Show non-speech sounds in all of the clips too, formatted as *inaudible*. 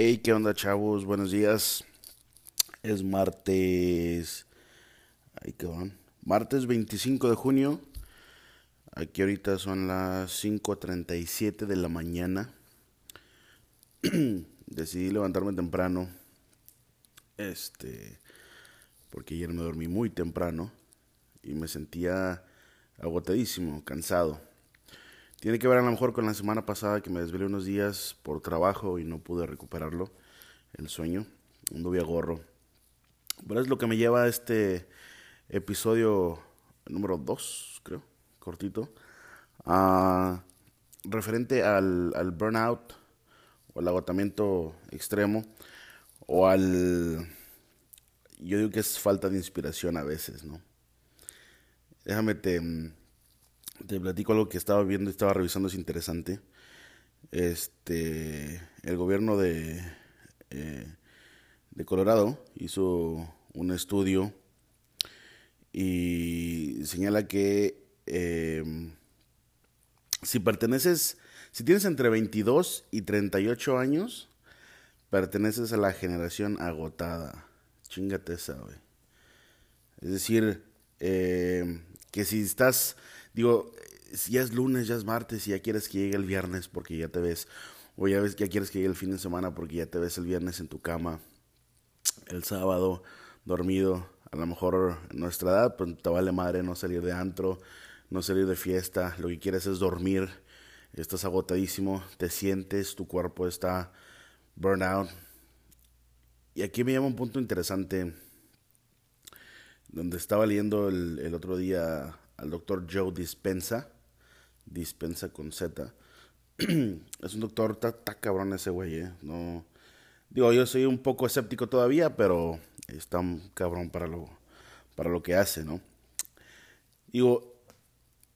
Hey, ¿qué onda, chavos? Buenos días. Es martes. Ahí que van. Martes 25 de junio. Aquí ahorita son las 5:37 de la mañana. *clears throat* Decidí levantarme temprano. Este. Porque ayer me dormí muy temprano. Y me sentía agotadísimo, cansado. Tiene que ver a lo mejor con la semana pasada que me desvelé unos días por trabajo y no pude recuperarlo, el sueño. Anduve a gorro. Pero es lo que me lleva a este episodio número 2, creo, cortito, referente al, al burnout o al agotamiento extremo o al... Yo digo que es falta de inspiración a veces, ¿no? Déjame te te platico algo que estaba viendo y estaba revisando, es interesante. Este, el gobierno de, eh, de Colorado hizo un estudio y señala que em, si perteneces, si tienes entre 22 y 38 años, perteneces a la generación agotada. Chingate esa, güey. Es decir, em, que si estás digo, si ya es lunes, ya es martes, y ya quieres que llegue el viernes porque ya te ves, o ya, ves, ya quieres que llegue el fin de semana porque ya te ves el viernes en tu cama, el sábado dormido, a lo mejor en nuestra edad, pues te vale madre no salir de antro, no salir de fiesta, lo que quieres es dormir, estás agotadísimo, te sientes, tu cuerpo está burnout. Y aquí me llama un punto interesante, donde estaba leyendo el, el otro día al doctor Joe Dispensa, Dispensa con Z. *clears throat* es un doctor, está cabrón ese güey, ¿eh? No, digo, yo soy un poco escéptico todavía, pero está cabrón para lo, para lo que hace, ¿no? Digo,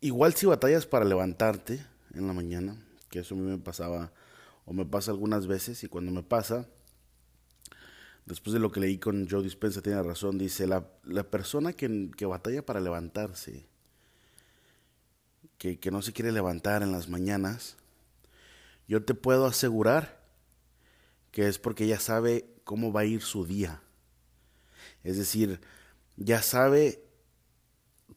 igual si batallas para levantarte en la mañana, que eso a mí me pasaba, o me pasa algunas veces, y cuando me pasa, después de lo que leí con Joe Dispensa, tiene razón, dice, la, la persona que, que batalla para levantarse, que, no se quiere levantar en las mañanas, yo te puedo asegurar que es porque ya sabe cómo va a ir su día. Es decir, ya sabe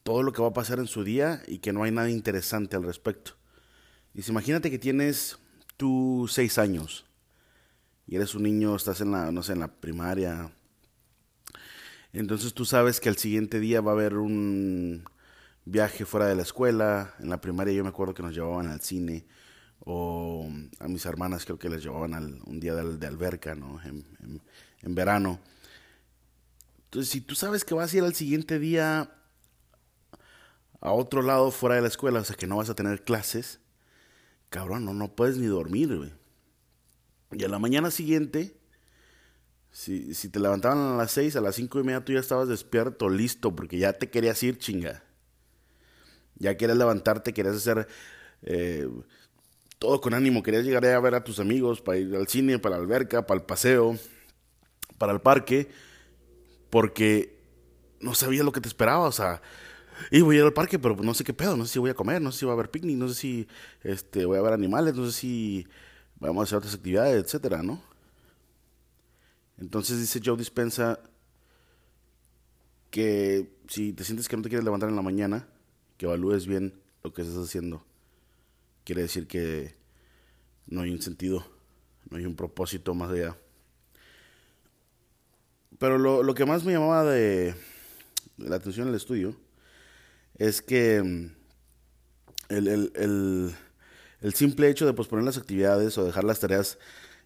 todo lo que va a pasar en su día y que no hay nada interesante al respecto. Dice, imagínate que tienes tú seis años y eres un niño, estás en la, no sé, en la primaria. Entonces tú sabes que al siguiente día va a haber un, viaje fuera de la escuela. En la primaria yo me acuerdo que nos llevaban al cine o a mis hermanas creo que les llevaban al, un día de, alberca, ¿no? En, verano. Entonces, si tú sabes que vas a ir al siguiente día a otro lado fuera de la escuela, o sea que no vas a tener clases, cabrón, no, no puedes ni dormir, güey. Y a la mañana siguiente, si, si te levantaban a las seis, a las cinco y media tú ya estabas despierto, listo, porque ya te querías ir, chinga. Ya quieres levantarte, quieres hacer eh, todo con ánimo, querías llegar a ver a tus amigos, para ir al cine, para la alberca, para el paseo, para el parque, porque no sabías lo que te esperaba, o sea, y voy a ir al parque, pero no sé qué pedo, no sé si voy a comer, no sé si voy a ver picnic, no sé si este, voy a ver animales, no sé si vamos a hacer otras actividades, etcétera, ¿no? Entonces dice Joe Dispensa que si te sientes que no te quieres levantar en la mañana, que evalúes bien lo que estás haciendo. Quiere decir que no hay un sentido, no hay un propósito más allá. Pero lo, lo que más me llamaba de, la atención en el estudio es que mm, el, el, el simple hecho de posponer las actividades o dejar las tareas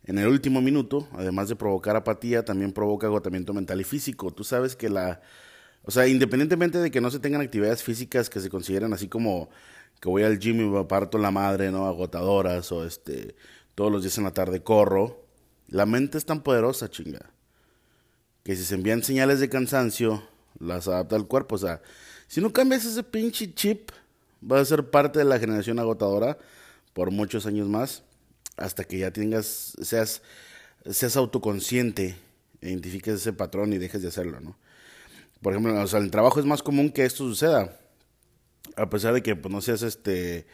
en el último minuto, además de provocar apatía, también provoca agotamiento mental y físico. Tú sabes que la, o sea, independientemente de que no se tengan actividades físicas que se consideran así como que voy al gym y me parto la madre, ¿no? Agotadoras o este, todos los días en la tarde corro. La mente es tan poderosa, chinga, que si se envían señales de cansancio, las adapta al cuerpo. O sea, si no cambias ese pinche chip, vas a ser parte de la generación agotadora por muchos años más, hasta que ya tengas, seas, seas autoconsciente, identifiques ese patrón y dejes de hacerlo, ¿no? Por ejemplo, o sea, en el trabajo es más común que esto suceda. A pesar de que pues, no seas este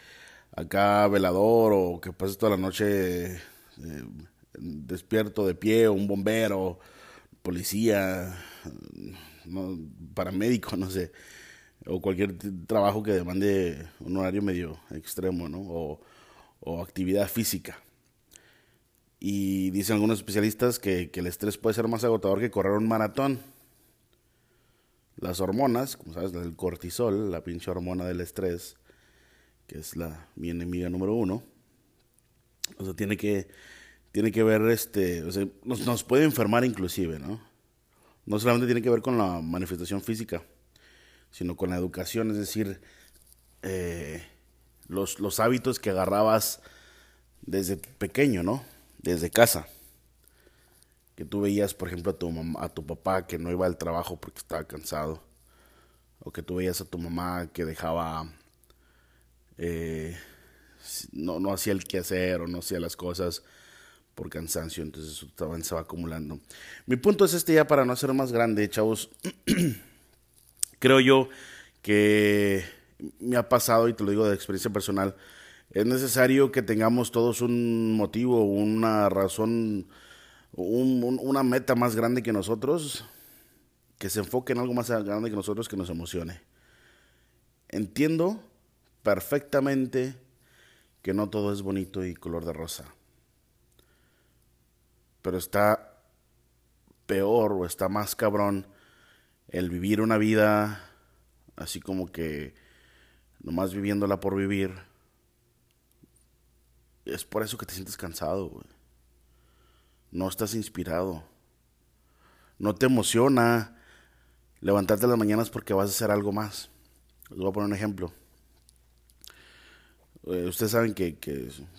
acá velador o que pases toda la noche eh, despierto de pie, o un bombero, policía, paramédico, no sé, o cualquier trabajo que demande un horario medio extremo, ¿no? O, actividad física. Y dicen algunos especialistas que, el estrés puede ser más agotador que correr un maratón. Las hormonas, como sabes, el cortisol, la pinche hormona del estrés, que es la mi enemiga número uno, o sea, tiene que, tiene que ver, este, o sea, nos, nos puede enfermar inclusive, ¿no? No solamente tiene que ver con la manifestación física, sino con la educación, es decir, eh, los, los hábitos que agarrabas desde pequeño, ¿no? Desde casa. Que tú veías, por ejemplo, a tu, papá que no iba al trabajo porque estaba cansado. O que tú veías a tu mamá que dejaba... Eh, no, no hacía el quehacer o no hacía las cosas por cansancio, entonces eso también se va acumulando. Mi punto es este ya para no ser más grande, chavos. *clears throat* Creo yo que me ha pasado, y te lo digo de experiencia personal, es necesario que tengamos todos un motivo, una razón, una meta más grande que nosotros, que se enfoque en algo más grande que nosotros, que nos emocione. Entiendo perfectamente que no todo es bonito y color de rosa. Pero está peor o está más cabrón el vivir una vida así como que nomás viviéndola por vivir. Es por eso que te sientes cansado, güey. No estás inspirado. No te emociona levantarte las mañanas porque vas a hacer algo más. Les voy a poner un ejemplo. Eh, ustedes saben que,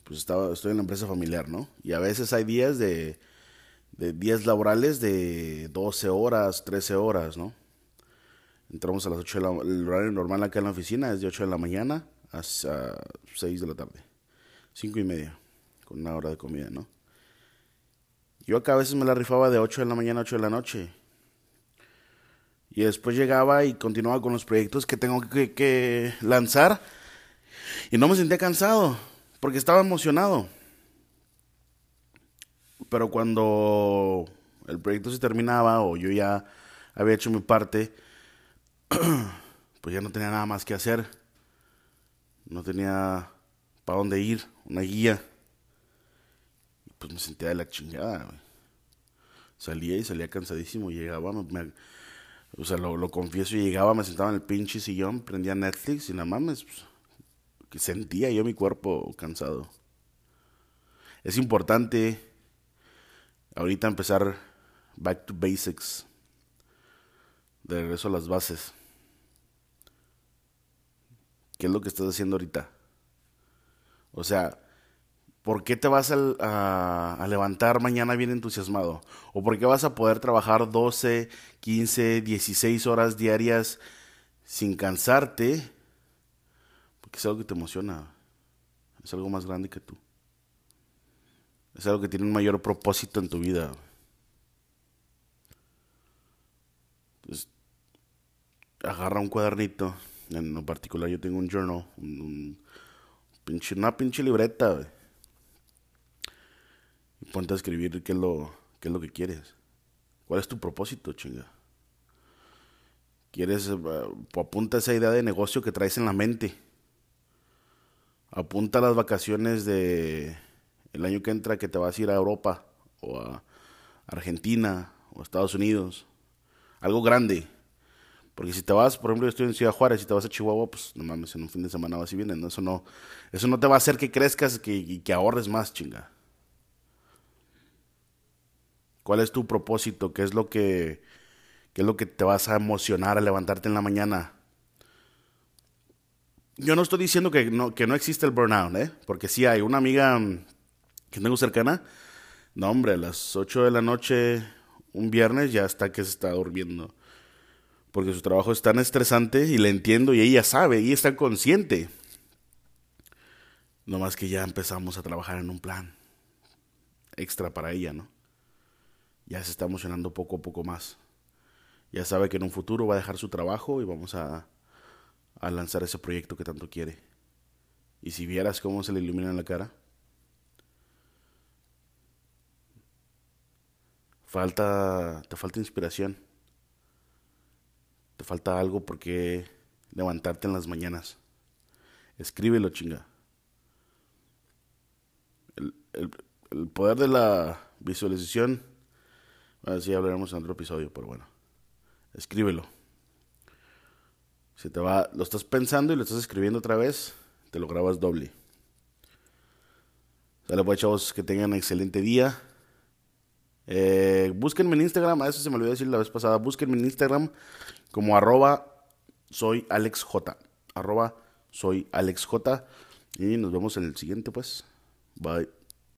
pues estaba, estoy en la empresa familiar, ¿no? Y a veces hay días de, de días laborales de 12 horas, 13 horas, ¿no? Entramos a las 8 de la El horario normal acá en la oficina es de 8 de la mañana hasta 6 de la tarde. 5 y media, con una hora de comida, ¿no? Yo acá a veces me la rifaba de 8 de la mañana a 8 de la noche. Y después llegaba y continuaba con los proyectos que tengo que, que lanzar y no me sentía cansado, porque estaba emocionado. Pero cuando el proyecto se terminaba o yo ya había hecho mi parte, *clears throat* pues ya no tenía nada más que hacer. No tenía para dónde ir, una guía. Pues me sentía de la chingada, Salía y salía cansadísimo, llegaba, o sea, lo, confieso, llegaba, me sentaba en el pinche sillón, prendía Netflix y nada más pues, que sentía yo mi cuerpo cansado. Es importante ahorita empezar back to basics, de regreso a las bases. ¿Qué es lo que estás haciendo ahorita? O sea, ¿por qué te vas a, levantar mañana bien entusiasmado? ¿O por qué vas a poder trabajar 12, 15, 16 horas diarias sin cansarte es algo que te emociona. Es algo más grande que tú. Es algo que tiene un mayor propósito en tu vida. Agarra un cuadernito. En lo particular yo tengo un journal. Un, pinche, una pinche libreta. Ponte a escribir qué es, lo, qué es lo que quieres. ¿Cuál es tu propósito, chinga? ¿Quieres, uh, apunta esa idea de negocio que traes en la mente? apunta las vacaciones de el año que entra que te vas a ir a Europa o a Argentina o a Estados Unidos. Algo grande. Porque si te vas, por ejemplo, yo estoy en Ciudad Juárez, si te vas a Chihuahua, pues no mames, en un fin de semana vas y vienes, ¿no? Eso no, eso no te va a hacer que crezcas que, y que ahorres más, chinga. ¿Cuál es tu propósito? ¿Qué es lo que, qué es lo que te vas a emocionar a levantarte en la mañana? yo no estoy diciendo que no, que no existe el burnout, ¿eh? Porque sí hay una amiga que tengo cercana. No, hombre, a las 8 de la noche, un viernes, ya está que se está durmiendo. Porque su trabajo es tan estresante y le entiendo y ella sabe y está consciente. No más que ya empezamos a trabajar en un plan extra para ella, ¿no? Ya se está emocionando poco a poco más. Ya sabe que en un futuro va a dejar su trabajo y vamos a a lanzar ese proyecto que tanto quiere. Y si vieras cómo se le ilumina la cara, falta, te falta inspiración. Te falta algo porque levantarte en las mañanas. Escríbelo, chinga. El, el poder de la visualización, así hablaremos en otro episodio, pero bueno, escríbelo. Si te va, lo estás pensando y lo estás escribiendo otra vez, te lo grabas doble. Dale pues chavos, que tengan un excelente día. Eh, búsquenme en Instagram, a eso se me olvidó decir la vez pasada. Búsquenme en Instagram como arroba soy Alex J. Arroba soy Alex J. Y nos vemos en el siguiente pues. Bye.